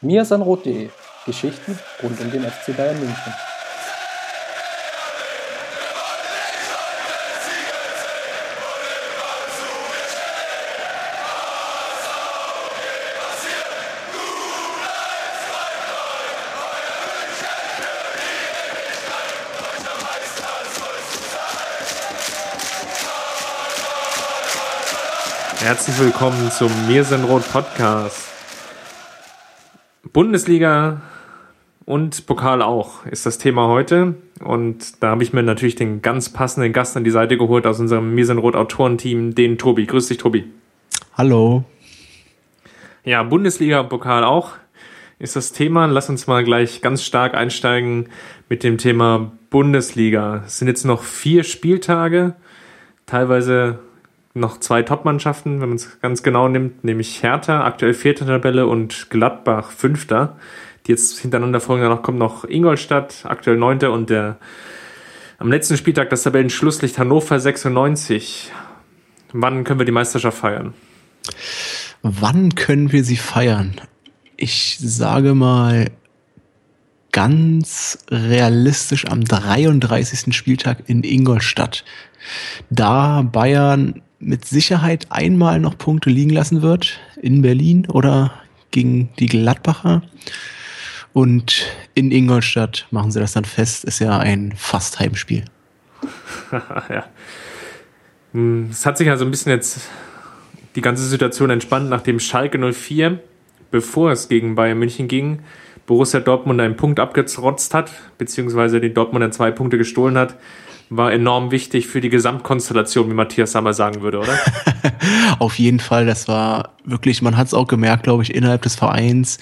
mirsanrot.de Geschichten rund um den FC Bayern München. Herzlich willkommen zum Mir sind Rot Podcast. Bundesliga und Pokal auch ist das Thema heute. Und da habe ich mir natürlich den ganz passenden Gast an die Seite geholt aus unserem Mir sind Rot Autorenteam, den Tobi. Grüß dich, Tobi. Hallo. Ja, Bundesliga und Pokal auch ist das Thema. Lass uns mal gleich ganz stark einsteigen mit dem Thema Bundesliga. Es sind jetzt noch vier Spieltage, teilweise noch zwei Top-Mannschaften, wenn man es ganz genau nimmt, nämlich Hertha, aktuell vierte Tabelle und Gladbach fünfter. Die jetzt hintereinander folgen. Danach kommt noch Ingolstadt, aktuell neunter und der am letzten Spieltag das Tabellenschlusslicht Hannover 96. Wann können wir die Meisterschaft feiern? Wann können wir sie feiern? Ich sage mal ganz realistisch am 33. Spieltag in Ingolstadt. Da Bayern mit Sicherheit einmal noch Punkte liegen lassen wird in Berlin oder gegen die Gladbacher. Und in Ingolstadt machen sie das dann fest, ist ja ein fast Heimspiel. ja. Hm, es hat sich also ein bisschen jetzt die ganze Situation entspannt, nachdem Schalke 04, bevor es gegen Bayern München ging, Borussia Dortmund einen Punkt abgezrotzt hat, beziehungsweise den Dortmunder zwei Punkte gestohlen hat war enorm wichtig für die Gesamtkonstellation, wie Matthias Sammer sagen würde, oder? Auf jeden Fall, das war wirklich, man hat es auch gemerkt, glaube ich, innerhalb des Vereins,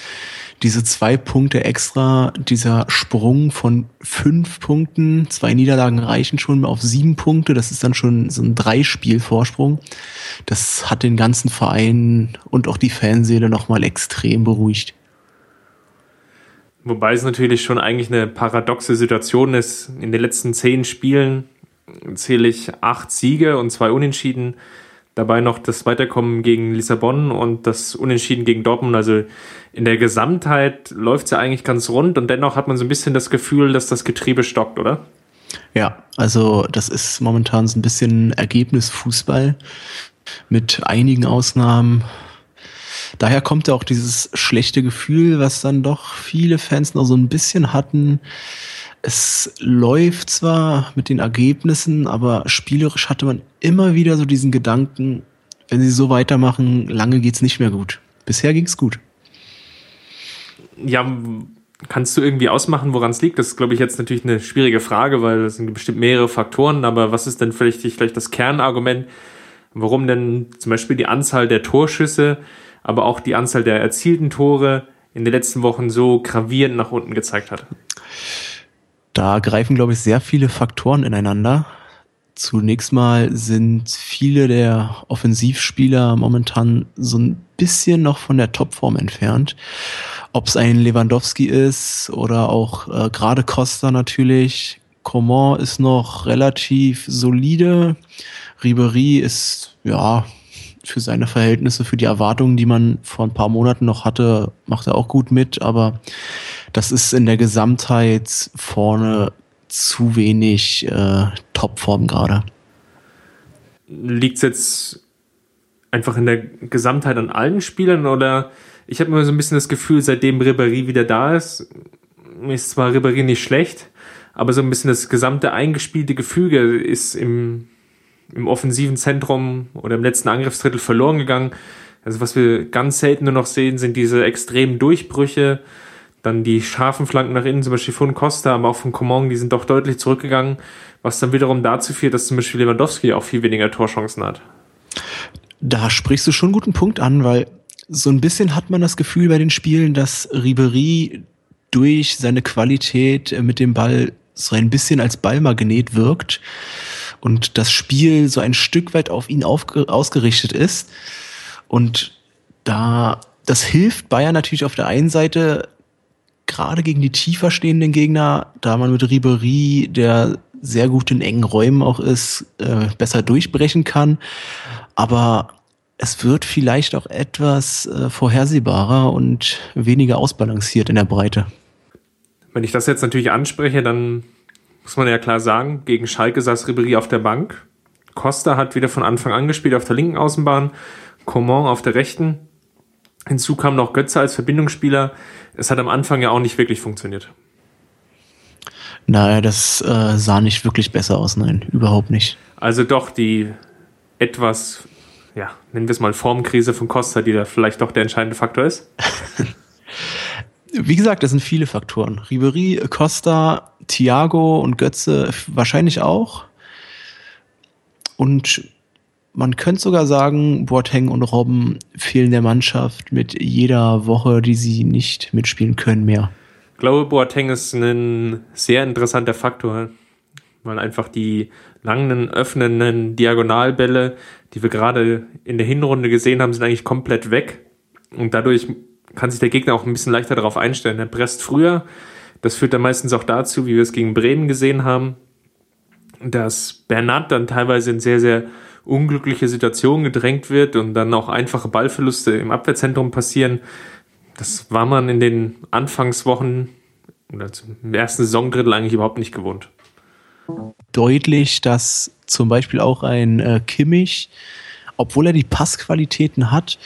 diese zwei Punkte extra, dieser Sprung von fünf Punkten, zwei Niederlagen reichen schon auf sieben Punkte, das ist dann schon so ein Dreispiel-Vorsprung. Das hat den ganzen Verein und auch die Fanseele nochmal extrem beruhigt. Wobei es natürlich schon eigentlich eine paradoxe Situation ist. In den letzten zehn Spielen zähle ich acht Siege und zwei Unentschieden. Dabei noch das Weiterkommen gegen Lissabon und das Unentschieden gegen Dortmund. Also in der Gesamtheit läuft es ja eigentlich ganz rund und dennoch hat man so ein bisschen das Gefühl, dass das Getriebe stockt, oder? Ja, also das ist momentan so ein bisschen Ergebnisfußball mit einigen Ausnahmen daher kommt ja auch dieses schlechte Gefühl, was dann doch viele Fans noch so ein bisschen hatten. Es läuft zwar mit den Ergebnissen, aber spielerisch hatte man immer wieder so diesen Gedanken, wenn sie so weitermachen, lange geht's nicht mehr gut. Bisher ging's gut. Ja, kannst du irgendwie ausmachen, woran es liegt? Das ist, glaube ich, jetzt natürlich eine schwierige Frage, weil es sind bestimmt mehrere Faktoren, aber was ist denn vielleicht, vielleicht das Kernargument, warum denn zum Beispiel die Anzahl der Torschüsse aber auch die Anzahl der erzielten Tore in den letzten Wochen so gravierend nach unten gezeigt hat? Da greifen, glaube ich, sehr viele Faktoren ineinander. Zunächst mal sind viele der Offensivspieler momentan so ein bisschen noch von der Topform entfernt. Ob es ein Lewandowski ist oder auch äh, gerade Costa natürlich. Coman ist noch relativ solide. Ribery ist ja für seine Verhältnisse, für die Erwartungen, die man vor ein paar Monaten noch hatte, macht er auch gut mit, aber das ist in der Gesamtheit vorne zu wenig äh, Topform gerade. Liegt es jetzt einfach in der Gesamtheit an allen Spielern oder ich habe immer so ein bisschen das Gefühl, seitdem Ribéry wieder da ist, ist zwar Ribéry nicht schlecht, aber so ein bisschen das gesamte eingespielte Gefüge ist im im offensiven Zentrum oder im letzten Angriffsdrittel verloren gegangen. Also was wir ganz selten nur noch sehen, sind diese extremen Durchbrüche, dann die scharfen Flanken nach innen, zum Beispiel von Costa, aber auch von Coman, die sind doch deutlich zurückgegangen, was dann wiederum dazu führt, dass zum Beispiel Lewandowski auch viel weniger Torchancen hat. Da sprichst du schon einen guten Punkt an, weil so ein bisschen hat man das Gefühl bei den Spielen, dass Ribery durch seine Qualität mit dem Ball so ein bisschen als Ballmagnet wirkt und das Spiel so ein Stück weit auf ihn ausgerichtet ist. Und da, das hilft Bayern natürlich auf der einen Seite gerade gegen die tiefer stehenden Gegner, da man mit Ribery, der sehr gut in engen Räumen auch ist, äh, besser durchbrechen kann. Aber es wird vielleicht auch etwas äh, vorhersehbarer und weniger ausbalanciert in der Breite. Wenn ich das jetzt natürlich anspreche, dann muss man ja klar sagen, gegen Schalke saß Ribéry auf der Bank. Costa hat wieder von Anfang an gespielt auf der linken Außenbahn, Coman auf der rechten. Hinzu kam noch Götze als Verbindungsspieler. Es hat am Anfang ja auch nicht wirklich funktioniert. Naja, das äh, sah nicht wirklich besser aus, nein, überhaupt nicht. Also doch die etwas, ja, nennen wir es mal Formkrise von Costa, die da vielleicht doch der entscheidende Faktor ist. Wie gesagt, das sind viele Faktoren. Ribery, Costa, Thiago und Götze wahrscheinlich auch. Und man könnte sogar sagen, Boateng und Robben fehlen der Mannschaft mit jeder Woche, die sie nicht mitspielen können, mehr. Ich glaube, Boateng ist ein sehr interessanter Faktor, weil einfach die langen, öffnenden Diagonalbälle, die wir gerade in der Hinrunde gesehen haben, sind eigentlich komplett weg. Und dadurch kann sich der Gegner auch ein bisschen leichter darauf einstellen. Er presst früher. Das führt dann meistens auch dazu, wie wir es gegen Bremen gesehen haben, dass Bernat dann teilweise in sehr, sehr unglückliche Situationen gedrängt wird und dann auch einfache Ballverluste im Abwehrzentrum passieren. Das war man in den Anfangswochen oder im ersten Saisondrittel eigentlich überhaupt nicht gewohnt. Deutlich, dass zum Beispiel auch ein äh, Kimmich, obwohl er die Passqualitäten hat,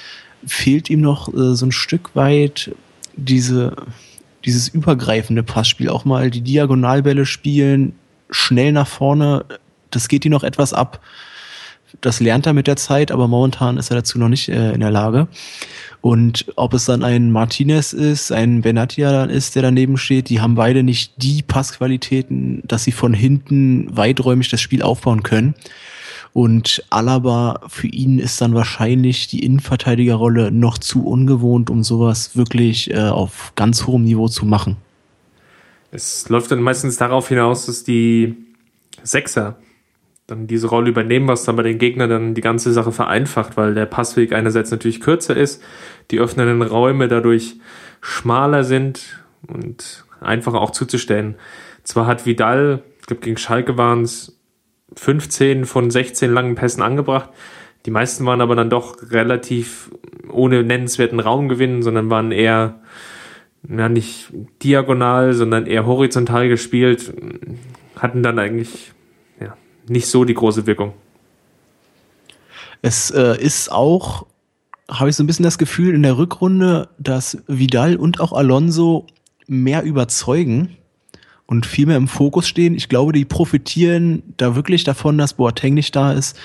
fehlt ihm noch äh, so ein Stück weit diese, dieses übergreifende Passspiel. Auch mal die Diagonalbälle spielen, schnell nach vorne, das geht ihm noch etwas ab. Das lernt er mit der Zeit, aber momentan ist er dazu noch nicht äh, in der Lage. Und ob es dann ein Martinez ist, ein Benatia dann ist, der daneben steht, die haben beide nicht die Passqualitäten, dass sie von hinten weiträumig das Spiel aufbauen können. Und Alaba, für ihn ist dann wahrscheinlich die Innenverteidigerrolle noch zu ungewohnt, um sowas wirklich äh, auf ganz hohem Niveau zu machen. Es läuft dann meistens darauf hinaus, dass die Sechser dann diese Rolle übernehmen, was dann bei den Gegnern dann die ganze Sache vereinfacht, weil der Passweg einerseits natürlich kürzer ist, die öffnenden Räume dadurch schmaler sind und einfacher auch zuzustellen. Zwar hat Vidal, ich glaube gegen Schalke waren es 15 von 16 langen Pässen angebracht, die meisten waren aber dann doch relativ ohne nennenswerten Raumgewinn, sondern waren eher ja, nicht diagonal, sondern eher horizontal gespielt, hatten dann eigentlich nicht so die große Wirkung. Es äh, ist auch, habe ich so ein bisschen das Gefühl in der Rückrunde, dass Vidal und auch Alonso mehr überzeugen und viel mehr im Fokus stehen. Ich glaube, die profitieren da wirklich davon, dass Boateng nicht da ist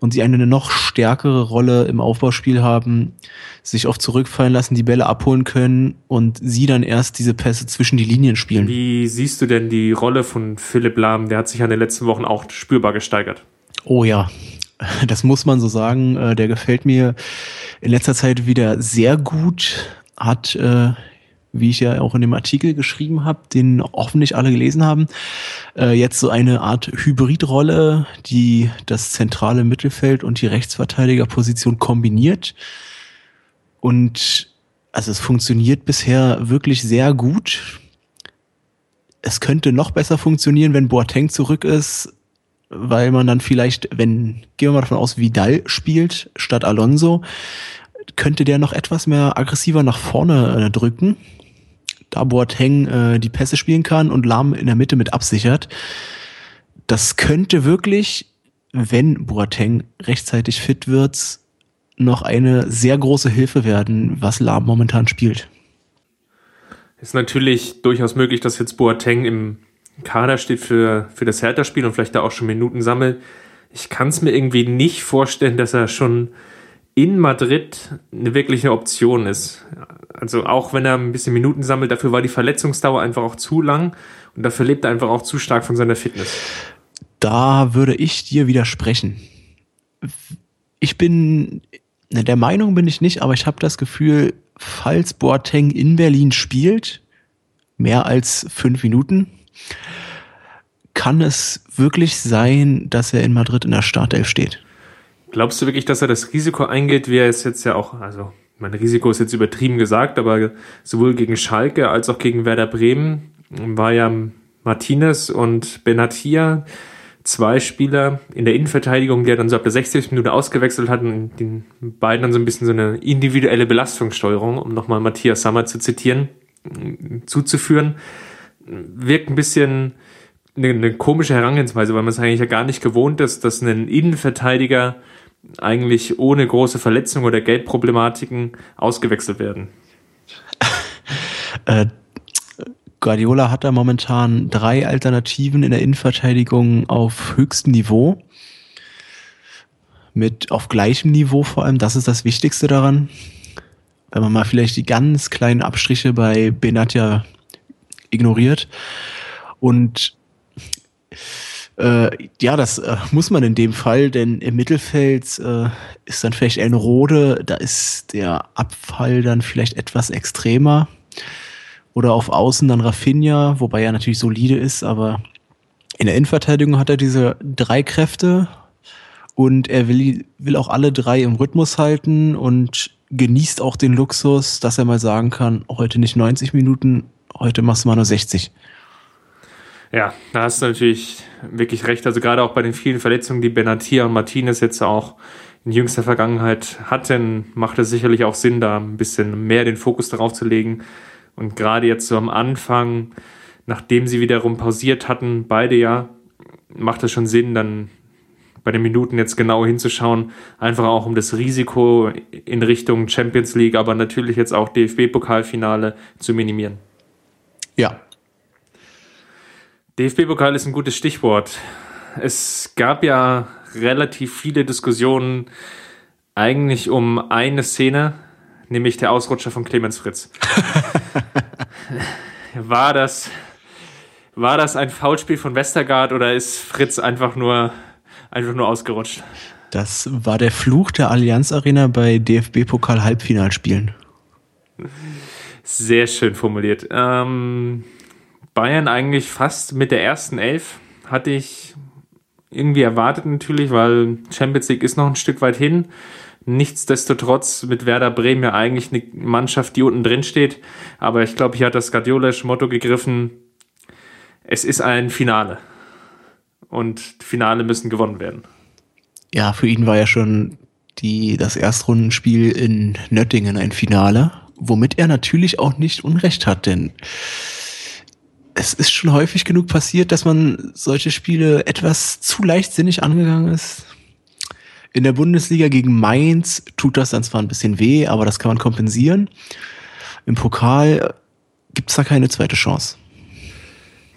und sie eine noch stärkere Rolle im Aufbauspiel haben, sich oft zurückfallen lassen, die Bälle abholen können und sie dann erst diese Pässe zwischen die Linien spielen. Wie siehst du denn die Rolle von Philipp Lahm? Der hat sich ja in den letzten Wochen auch spürbar gesteigert. Oh ja, das muss man so sagen. Äh, der gefällt mir in letzter Zeit wieder sehr gut. Hat äh, wie ich ja auch in dem Artikel geschrieben habe, den hoffentlich alle gelesen haben, äh, jetzt so eine Art Hybridrolle, die das zentrale Mittelfeld und die Rechtsverteidigerposition kombiniert. Und also es funktioniert bisher wirklich sehr gut. Es könnte noch besser funktionieren, wenn Boateng zurück ist, weil man dann vielleicht, wenn, gehen wir mal davon aus, Vidal spielt statt Alonso, könnte der noch etwas mehr aggressiver nach vorne äh, drücken da Boateng äh, die Pässe spielen kann und Lahm in der Mitte mit absichert. Das könnte wirklich, wenn Boateng rechtzeitig fit wird, noch eine sehr große Hilfe werden, was Lahm momentan spielt. Ist natürlich durchaus möglich, dass jetzt Boateng im Kader steht für, für das Hertha-Spiel und vielleicht da auch schon Minuten sammelt. Ich kann es mir irgendwie nicht vorstellen, dass er schon in Madrid eine wirkliche Option ist. Also auch wenn er ein bisschen Minuten sammelt, dafür war die Verletzungsdauer einfach auch zu lang und dafür lebt er einfach auch zu stark von seiner Fitness. Da würde ich dir widersprechen. Ich bin, ne, der Meinung bin ich nicht, aber ich habe das Gefühl, falls Boateng in Berlin spielt, mehr als fünf Minuten, kann es wirklich sein, dass er in Madrid in der Startelf steht. Glaubst du wirklich, dass er das Risiko eingeht, wie er es jetzt ja auch, also mein Risiko ist jetzt übertrieben gesagt, aber sowohl gegen Schalke als auch gegen Werder Bremen war ja Martinez und Benatia zwei Spieler in der Innenverteidigung, der dann so ab der 60. Minute ausgewechselt hat und den beiden dann so ein bisschen so eine individuelle Belastungssteuerung, um nochmal Matthias Sammer zu zitieren, zuzuführen, wirkt ein bisschen eine, eine komische Herangehensweise, weil man es eigentlich ja gar nicht gewohnt ist, dass ein Innenverteidiger eigentlich ohne große Verletzungen oder Geldproblematiken ausgewechselt werden. äh, Guardiola hat da momentan drei Alternativen in der Innenverteidigung auf höchstem Niveau. Mit auf gleichem Niveau vor allem, das ist das Wichtigste daran. Wenn man mal vielleicht die ganz kleinen Abstriche bei Benatia ignoriert. Und äh, ja, das äh, muss man in dem Fall, denn im Mittelfeld äh, ist dann vielleicht ein Rode, da ist der Abfall dann vielleicht etwas extremer. Oder auf Außen dann Rafinha, wobei er natürlich solide ist, aber in der Innenverteidigung hat er diese drei Kräfte und er will, will auch alle drei im Rhythmus halten und genießt auch den Luxus, dass er mal sagen kann, heute nicht 90 Minuten, heute machst du mal nur 60. Ja, da hast du natürlich wirklich recht. Also gerade auch bei den vielen Verletzungen, die Benatia und Martinez jetzt auch in jüngster Vergangenheit hatten, macht es sicherlich auch Sinn, da ein bisschen mehr den Fokus darauf zu legen. Und gerade jetzt so am Anfang, nachdem sie wiederum pausiert hatten, beide ja, macht es schon Sinn, dann bei den Minuten jetzt genau hinzuschauen, einfach auch um das Risiko in Richtung Champions League, aber natürlich jetzt auch DFB-Pokalfinale zu minimieren. Ja. DFB-Pokal ist ein gutes Stichwort. Es gab ja relativ viele Diskussionen eigentlich um eine Szene, nämlich der Ausrutscher von Clemens Fritz. war das, war das ein Foulspiel von Westergaard oder ist Fritz einfach nur, einfach nur ausgerutscht? Das war der Fluch der Allianz Arena bei DFB-Pokal Halbfinalspielen. Sehr schön formuliert. Ähm, Bayern eigentlich fast mit der ersten Elf hatte ich irgendwie erwartet natürlich, weil Champions League ist noch ein Stück weit hin. Nichtsdestotrotz mit Werder Bremen ja eigentlich eine Mannschaft, die unten drin steht. Aber ich glaube, hier hat das Guardiolische Motto gegriffen, es ist ein Finale. Und Finale müssen gewonnen werden. Ja, für ihn war ja schon die, das Erstrundenspiel in Nöttingen ein Finale, womit er natürlich auch nicht Unrecht hat, denn es ist schon häufig genug passiert, dass man solche Spiele etwas zu leichtsinnig angegangen ist. In der Bundesliga gegen Mainz tut das dann zwar ein bisschen weh, aber das kann man kompensieren. Im Pokal gibt es da keine zweite Chance.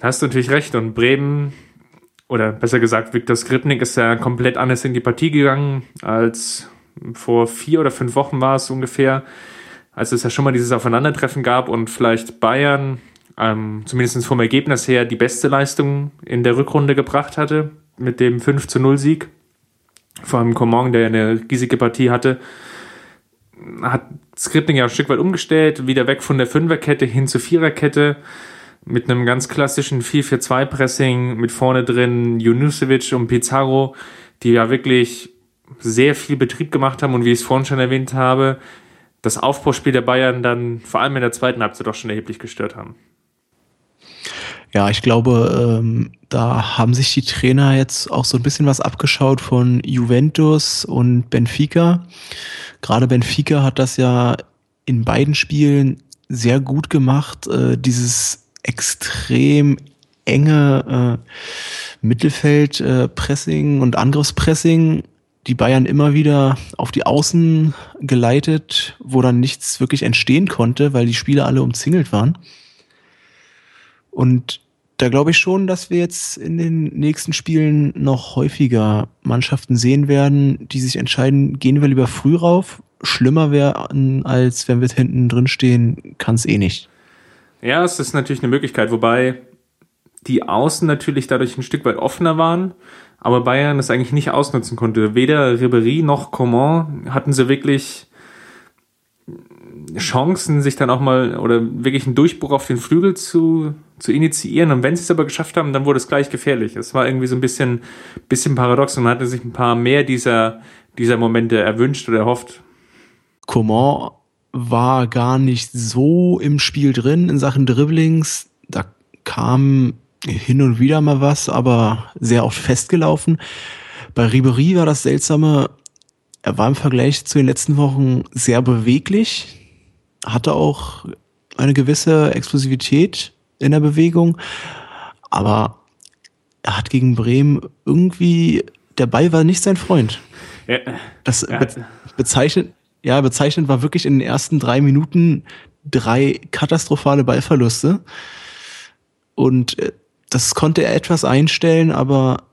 Hast du natürlich recht. Und Bremen, oder besser gesagt, Viktor Skripnik ist ja komplett anders in die Partie gegangen, als vor vier oder fünf Wochen war es ungefähr, als es ja schon mal dieses Aufeinandertreffen gab und vielleicht Bayern, ähm, zumindest vom Ergebnis her, die beste Leistung in der Rückrunde gebracht hatte, mit dem 5 zu 0 Sieg vor allem Coman, der eine riesige Partie hatte, hat Skripting ja ein Stück weit umgestellt, wieder weg von der Fünferkette hin zur Viererkette mit einem ganz klassischen 4-4-2-Pressing mit vorne drin Junusevic und Pizarro, die ja wirklich sehr viel Betrieb gemacht haben und wie ich es vorhin schon erwähnt habe, das Aufbauspiel der Bayern dann vor allem in der zweiten Halbzeit doch schon erheblich gestört haben. Ja, ich glaube, ähm, da haben sich die Trainer jetzt auch so ein bisschen was abgeschaut von Juventus und Benfica. Gerade Benfica hat das ja in beiden Spielen sehr gut gemacht, äh, dieses extrem enge äh, Mittelfeldpressing äh, und Angriffspressing die Bayern immer wieder auf die Außen geleitet, wo dann nichts wirklich entstehen konnte, weil die Spieler alle umzingelt waren. Und da glaube ich schon, dass wir jetzt in den nächsten Spielen noch häufiger Mannschaften sehen werden, die sich entscheiden, gehen wir lieber früh rauf. Schlimmer wäre, als wenn wir hinten drin stehen, kann es eh nicht. Ja, es ist natürlich eine Möglichkeit, wobei die Außen natürlich dadurch ein Stück weit offener waren, aber Bayern das eigentlich nicht ausnutzen konnte. Weder Ribery noch Coman hatten sie wirklich Chancen, sich dann auch mal oder wirklich einen Durchbruch auf den Flügel zu, zu initiieren. Und wenn sie es aber geschafft haben, dann wurde es gleich gefährlich. Es war irgendwie so ein bisschen, bisschen paradox und man hatte sich ein paar mehr dieser, dieser Momente erwünscht oder erhofft. Coman war gar nicht so im Spiel drin in Sachen Dribblings. Da kam hin und wieder mal was, aber sehr oft festgelaufen. Bei Ribery war das Seltsame, er war im Vergleich zu den letzten Wochen sehr beweglich, hatte auch eine gewisse Explosivität in der Bewegung, aber er hat gegen Bremen irgendwie, der Ball war nicht sein Freund. Ja, das ja. bezeichnet, ja, bezeichnend war wirklich in den ersten drei Minuten drei katastrophale Ballverluste. Und äh, das konnte er etwas einstellen, aber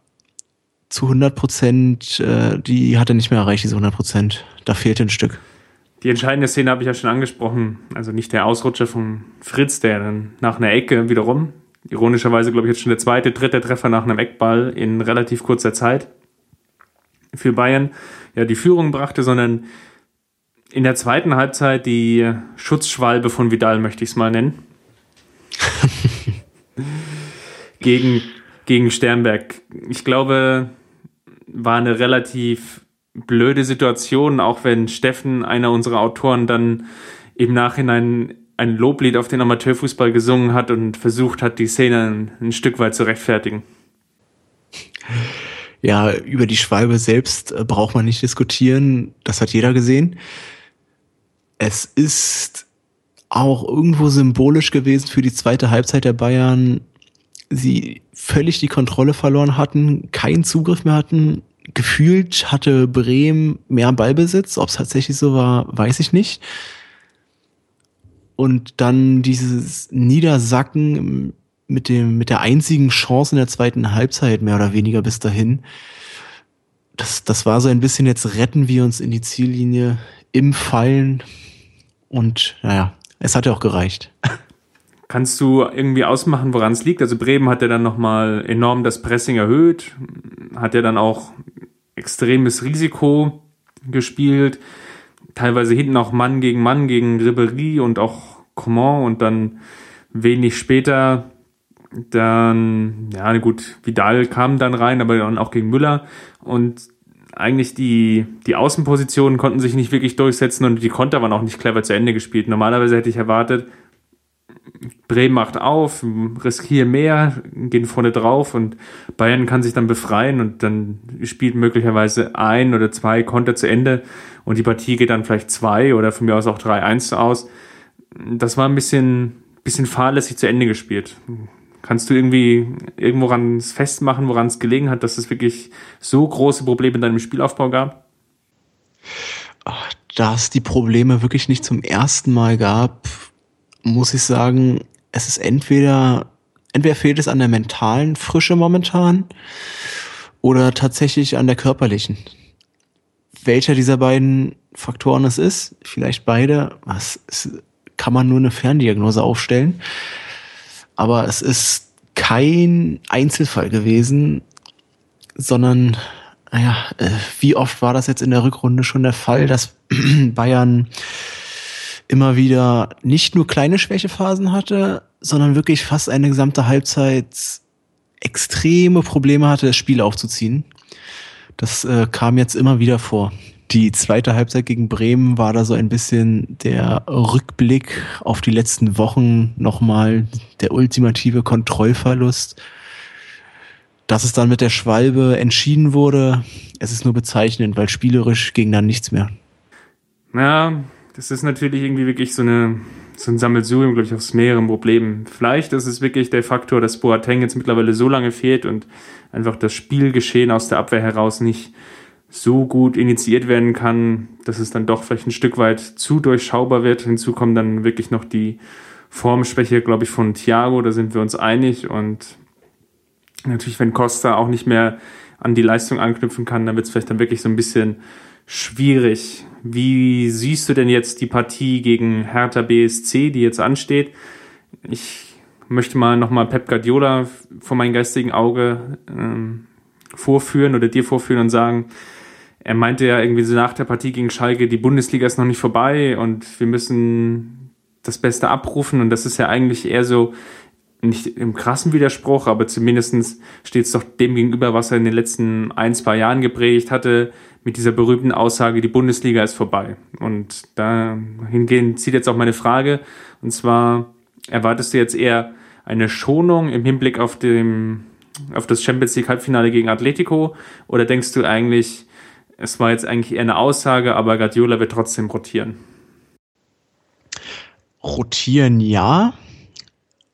zu 100 Prozent, äh, die hat er nicht mehr erreicht, diese 100 Prozent. Da fehlte ein Stück. Die entscheidende Szene habe ich ja schon angesprochen. Also nicht der Ausrutscher von Fritz, der dann nach einer Ecke wiederum, ironischerweise glaube ich jetzt schon der zweite, dritte Treffer nach einem Eckball in relativ kurzer Zeit für Bayern, ja die Führung brachte, sondern in der zweiten Halbzeit die Schutzschwalbe von Vidal, möchte ich es mal nennen. gegen, gegen Sternberg. Ich glaube, war eine relativ blöde Situation, auch wenn Steffen, einer unserer Autoren, dann im Nachhinein ein Loblied auf den Amateurfußball gesungen hat und versucht hat, die Szene ein, ein Stück weit zu rechtfertigen. Ja, über die Schwalbe selbst äh, braucht man nicht diskutieren. Das hat jeder gesehen. Es ist auch irgendwo symbolisch gewesen für die zweite Halbzeit der Bayern. Sie völlig die Kontrolle verloren hatten, keinen Zugriff mehr hatten. Gefühlt hatte Bremen mehr Ballbesitz. Ob es tatsächlich so war, weiß ich nicht. Und dann dieses Niedersacken mit dem, mit der einzigen Chance in der zweiten Halbzeit, mehr oder weniger bis dahin. Das, das war so ein bisschen jetzt retten wir uns in die Ziellinie im Fallen. Und naja, es hat ja auch gereicht. Kannst du irgendwie ausmachen, woran es liegt? Also Bremen hat ja dann nochmal enorm das Pressing erhöht, hat ja dann auch extremes Risiko gespielt, teilweise hinten auch Mann gegen Mann gegen Ribery und auch Coman und dann wenig später dann, ja gut, Vidal kam dann rein, aber dann auch gegen Müller und eigentlich die, die Außenpositionen konnten sich nicht wirklich durchsetzen und die Konter waren auch nicht clever zu Ende gespielt. Normalerweise hätte ich erwartet, Bremen macht auf, riskieren mehr, gehen vorne drauf und Bayern kann sich dann befreien und dann spielt möglicherweise ein oder zwei Konter zu Ende und die Partie geht dann vielleicht zwei oder von mir aus auch 3-1 aus. Das war ein bisschen, bisschen fahrlässig zu Ende gespielt. Kannst du irgendwie irgendworan festmachen, woran es gelegen hat, dass es wirklich so große Probleme in deinem Spielaufbau gab? Da es die Probleme wirklich nicht zum ersten Mal gab, muss ich sagen, es ist entweder, entweder fehlt es an der mentalen Frische momentan oder tatsächlich an der körperlichen. Welcher dieser beiden Faktoren es ist, vielleicht beide, was kann man nur eine Ferndiagnose aufstellen aber es ist kein Einzelfall gewesen, sondern, naja, äh, wie oft war das jetzt in der Rückrunde schon der Fall, dass Bayern immer wieder nicht nur kleine Schwächephasen hatte, sondern wirklich fast eine gesamte Halbzeit extreme Probleme hatte, das Spiel aufzuziehen. Das äh, kam jetzt immer wieder vor. Die zweite Halbzeit gegen Bremen war da so ein bisschen der Rückblick auf die letzten Wochen nochmal der ultimative Kontrollverlust. Dass es dann mit der Schwalbe entschieden wurde, es ist nur bezeichnend, weil spielerisch ging dann nichts mehr. Ja, das ist natürlich irgendwie wirklich so eine so ein Sammelsurium, glaube ich, aus mehreren Problemen. Vielleicht ist es wirklich der Faktor, dass Boateng jetzt mittlerweile so lange fehlt und einfach das Spielgeschehen aus der Abwehr heraus nicht so gut initiiert werden kann, dass es dann doch vielleicht ein Stück weit zu durchschaubar wird. Hinzu kommen dann wirklich noch die Formschwäche, glaube ich, von Thiago, da sind wir uns einig. Und natürlich, wenn Costa auch nicht mehr an die Leistung anknüpfen kann, dann wird es vielleicht dann wirklich so ein bisschen schwierig. Wie siehst du denn jetzt die Partie gegen Hertha BSC, die jetzt ansteht? Ich möchte mal nochmal Pep Guardiola vor meinem geistigen Auge ähm, vorführen oder dir vorführen und sagen, er meinte ja irgendwie so nach der Partie gegen Schalke, die Bundesliga ist noch nicht vorbei und wir müssen das Beste abrufen. Und das ist ja eigentlich eher so, nicht im krassen Widerspruch, aber zumindestens steht es doch dem gegenüber, was er in den letzten ein, zwei Jahren geprägt hatte, mit dieser berühmten Aussage, die Bundesliga ist vorbei. Und dahingehend zieht jetzt auch meine Frage, und zwar, erwartest du jetzt eher eine Schonung im Hinblick auf, dem, auf das Champions League Halbfinale gegen Atletico? Oder denkst du eigentlich, es war jetzt eigentlich eher eine Aussage, aber Guardiola wird trotzdem rotieren? Rotieren ja,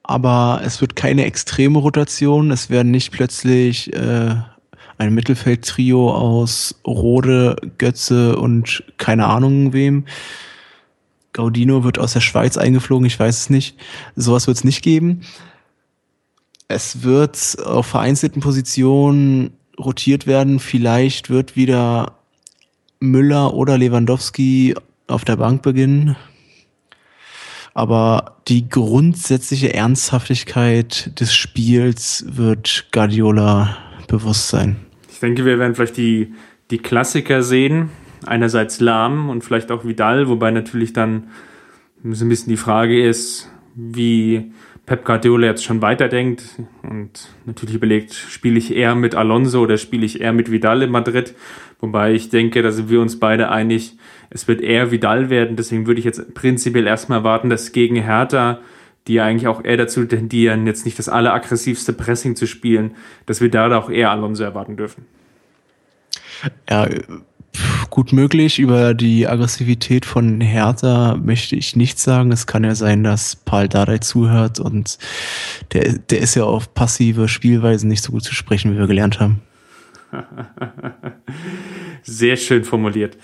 aber es wird keine extreme Rotation. Es werden nicht plötzlich äh, ein Mittelfeldtrio aus Rode, Götze und keine Ahnung wem. Gaudino wird aus der Schweiz eingeflogen, ich weiß es nicht. Sowas wird es nicht geben. Es wird auf vereinzelten Positionen rotiert werden. Vielleicht wird wieder Müller oder Lewandowski auf der Bank beginnen. Aber die grundsätzliche Ernsthaftigkeit des Spiels wird Guardiola bewusst sein. Ich denke, wir werden vielleicht die, die Klassiker sehen. Einerseits Lahm und vielleicht auch Vidal, wobei natürlich dann so ein bisschen die Frage ist, wie Pep Guardiola jetzt schon weiterdenkt und natürlich überlegt, spiele ich eher mit Alonso oder spiele ich eher mit Vidal in Madrid? Wobei ich denke, da sind wir uns beide einig, es wird eher Vidal werden. Deswegen würde ich jetzt prinzipiell erstmal erwarten, dass gegen Hertha, die eigentlich auch eher dazu tendieren, jetzt nicht das alleraggressivste Pressing zu spielen, dass wir da auch eher Alonso erwarten dürfen. Ja, gut möglich. Über die Aggressivität von Hertha möchte ich nichts sagen. Es kann ja sein, dass Paul Dardai zuhört und der, der ist ja auf passive Spielweisen nicht so gut zu sprechen, wie wir gelernt haben. Sehr schön formuliert.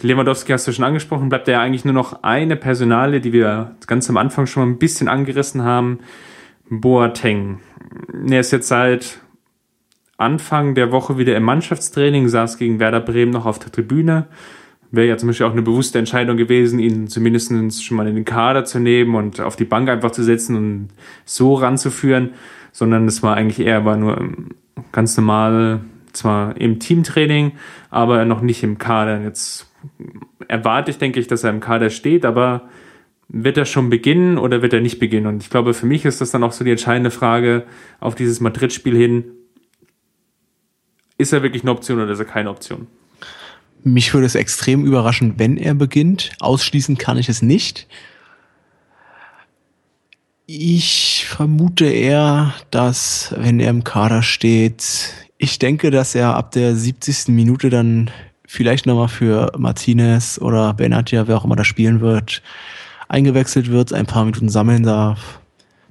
Lewandowski hast du schon angesprochen, bleibt ja eigentlich nur noch eine Personale, die wir ganz am Anfang schon mal ein bisschen angerissen haben. Boateng. Er ist jetzt seit Anfang der Woche wieder im Mannschaftstraining, saß gegen Werder Bremen noch auf der Tribüne. Wäre ja zum Beispiel auch eine bewusste Entscheidung gewesen, ihn zumindest schon mal in den Kader zu nehmen und auf die Bank einfach zu setzen und so ranzuführen, sondern es war eigentlich eher war nur ganz normal, zwar im Teamtraining, aber noch nicht im Kader. Jetzt erwarte ich, denke ich, dass er im Kader steht, aber wird er schon beginnen oder wird er nicht beginnen? Und ich glaube, für mich ist das dann auch so die entscheidende Frage auf dieses Madrid-Spiel hin ist er wirklich eine Option oder ist er keine Option? Mich würde es extrem überraschen, wenn er beginnt. Ausschließen kann ich es nicht. Ich vermute eher, dass, wenn er im Kader steht, ich denke, dass er ab der 70. Minute dann vielleicht nochmal für Martinez oder Benatia, wer auch immer da spielen wird, eingewechselt wird, ein paar Minuten sammeln darf.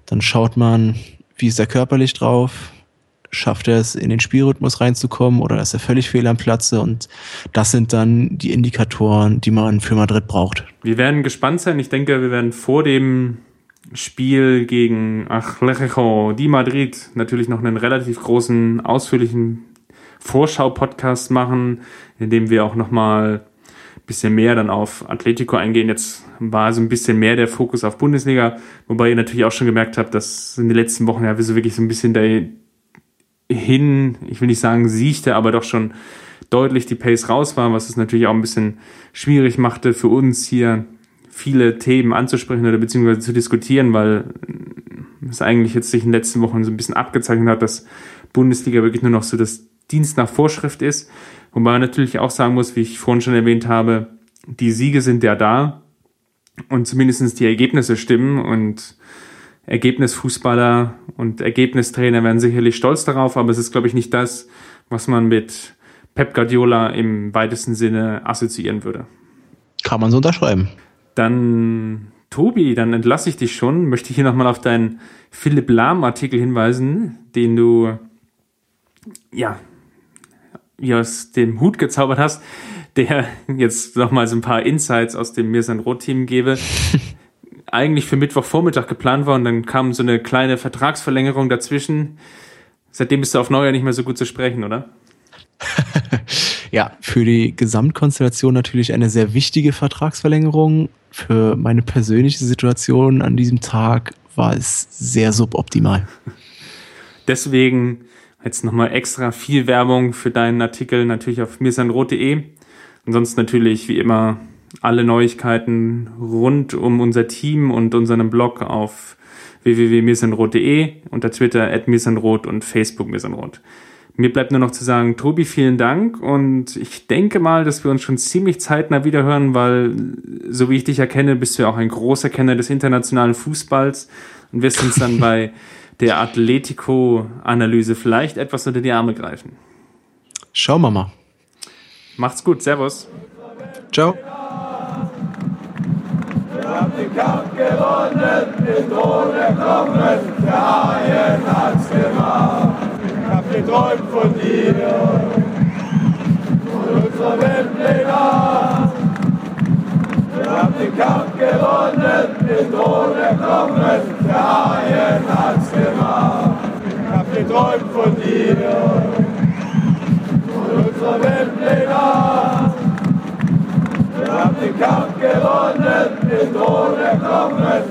Dann schaut man, wie ist er körperlich drauf, schafft er es, in den Spielrhythmus reinzukommen oder ist er völlig fehl am Platze? Und das sind dann die Indikatoren, die man für Madrid braucht. Wir werden gespannt sein. Ich denke, wir werden vor dem Spiel gegen Atletico di Madrid natürlich noch einen relativ großen, ausführlichen Vorschau-Podcast machen, in dem wir auch nochmal ein bisschen mehr dann auf Atletico eingehen. Jetzt war so ein bisschen mehr der Fokus auf Bundesliga, wobei ihr natürlich auch schon gemerkt habt, dass in den letzten Wochen ja wir so wirklich so ein bisschen der, hin, ich will nicht sagen siechte, aber doch schon deutlich die Pace raus war, was es natürlich auch ein bisschen schwierig machte für uns hier viele Themen anzusprechen oder beziehungsweise zu diskutieren, weil es eigentlich jetzt sich in den letzten Wochen so ein bisschen abgezeichnet hat, dass Bundesliga wirklich nur noch so das Dienst nach Vorschrift ist. Wobei man natürlich auch sagen muss, wie ich vorhin schon erwähnt habe, die Siege sind ja da und zumindestens die Ergebnisse stimmen und Ergebnisfußballer und Ergebnistrainer werden sicherlich stolz darauf, aber es ist, glaube ich, nicht das, was man mit Pep Guardiola im weitesten Sinne assoziieren würde. Kann man so unterschreiben. Dann, Tobi, dann entlasse ich dich schon. Möchte ich hier nochmal auf deinen Philipp Lahm-Artikel hinweisen, den du, ja, wie aus dem Hut gezaubert hast, der jetzt nochmal so ein paar Insights aus dem Mirsan Roth-Team gebe. eigentlich für Mittwochvormittag geplant war und dann kam so eine kleine Vertragsverlängerung dazwischen. Seitdem bist du auf Neujahr nicht mehr so gut zu sprechen, oder? ja, für die Gesamtkonstellation natürlich eine sehr wichtige Vertragsverlängerung. Für meine persönliche Situation an diesem Tag war es sehr suboptimal. Deswegen jetzt nochmal extra viel Werbung für deinen Artikel natürlich auf mirsanrot.de. Ansonsten natürlich wie immer alle Neuigkeiten rund um unser Team und unseren Blog auf www.mirsanrot.de, unter Twitter at mirsanrot und Facebook mirsanrot. Mir bleibt nur noch zu sagen, Tobi, vielen Dank und ich denke mal, dass wir uns schon ziemlich zeitnah wiederhören, weil so wie ich dich erkenne, bist du ja auch ein großer Kenner des internationalen Fußballs und wirst uns dann bei der Atletico-Analyse vielleicht etwas unter die Arme greifen. Schauen wir mal. Macht's gut, Servus. Ciao. Wir haben den Kampf gewonnen, den Thron erkommen, der Haien hat's gemacht. Hab geträumt von dir, von unserer Weltpläne. Wir haben den Kampf gewonnen, den Thron erkommen, der Haien hat's gemacht. Ich hab geträumt von dir, von unserer Weltpläne. Wir haben den Kampf gewonnen, den Thron erkommen,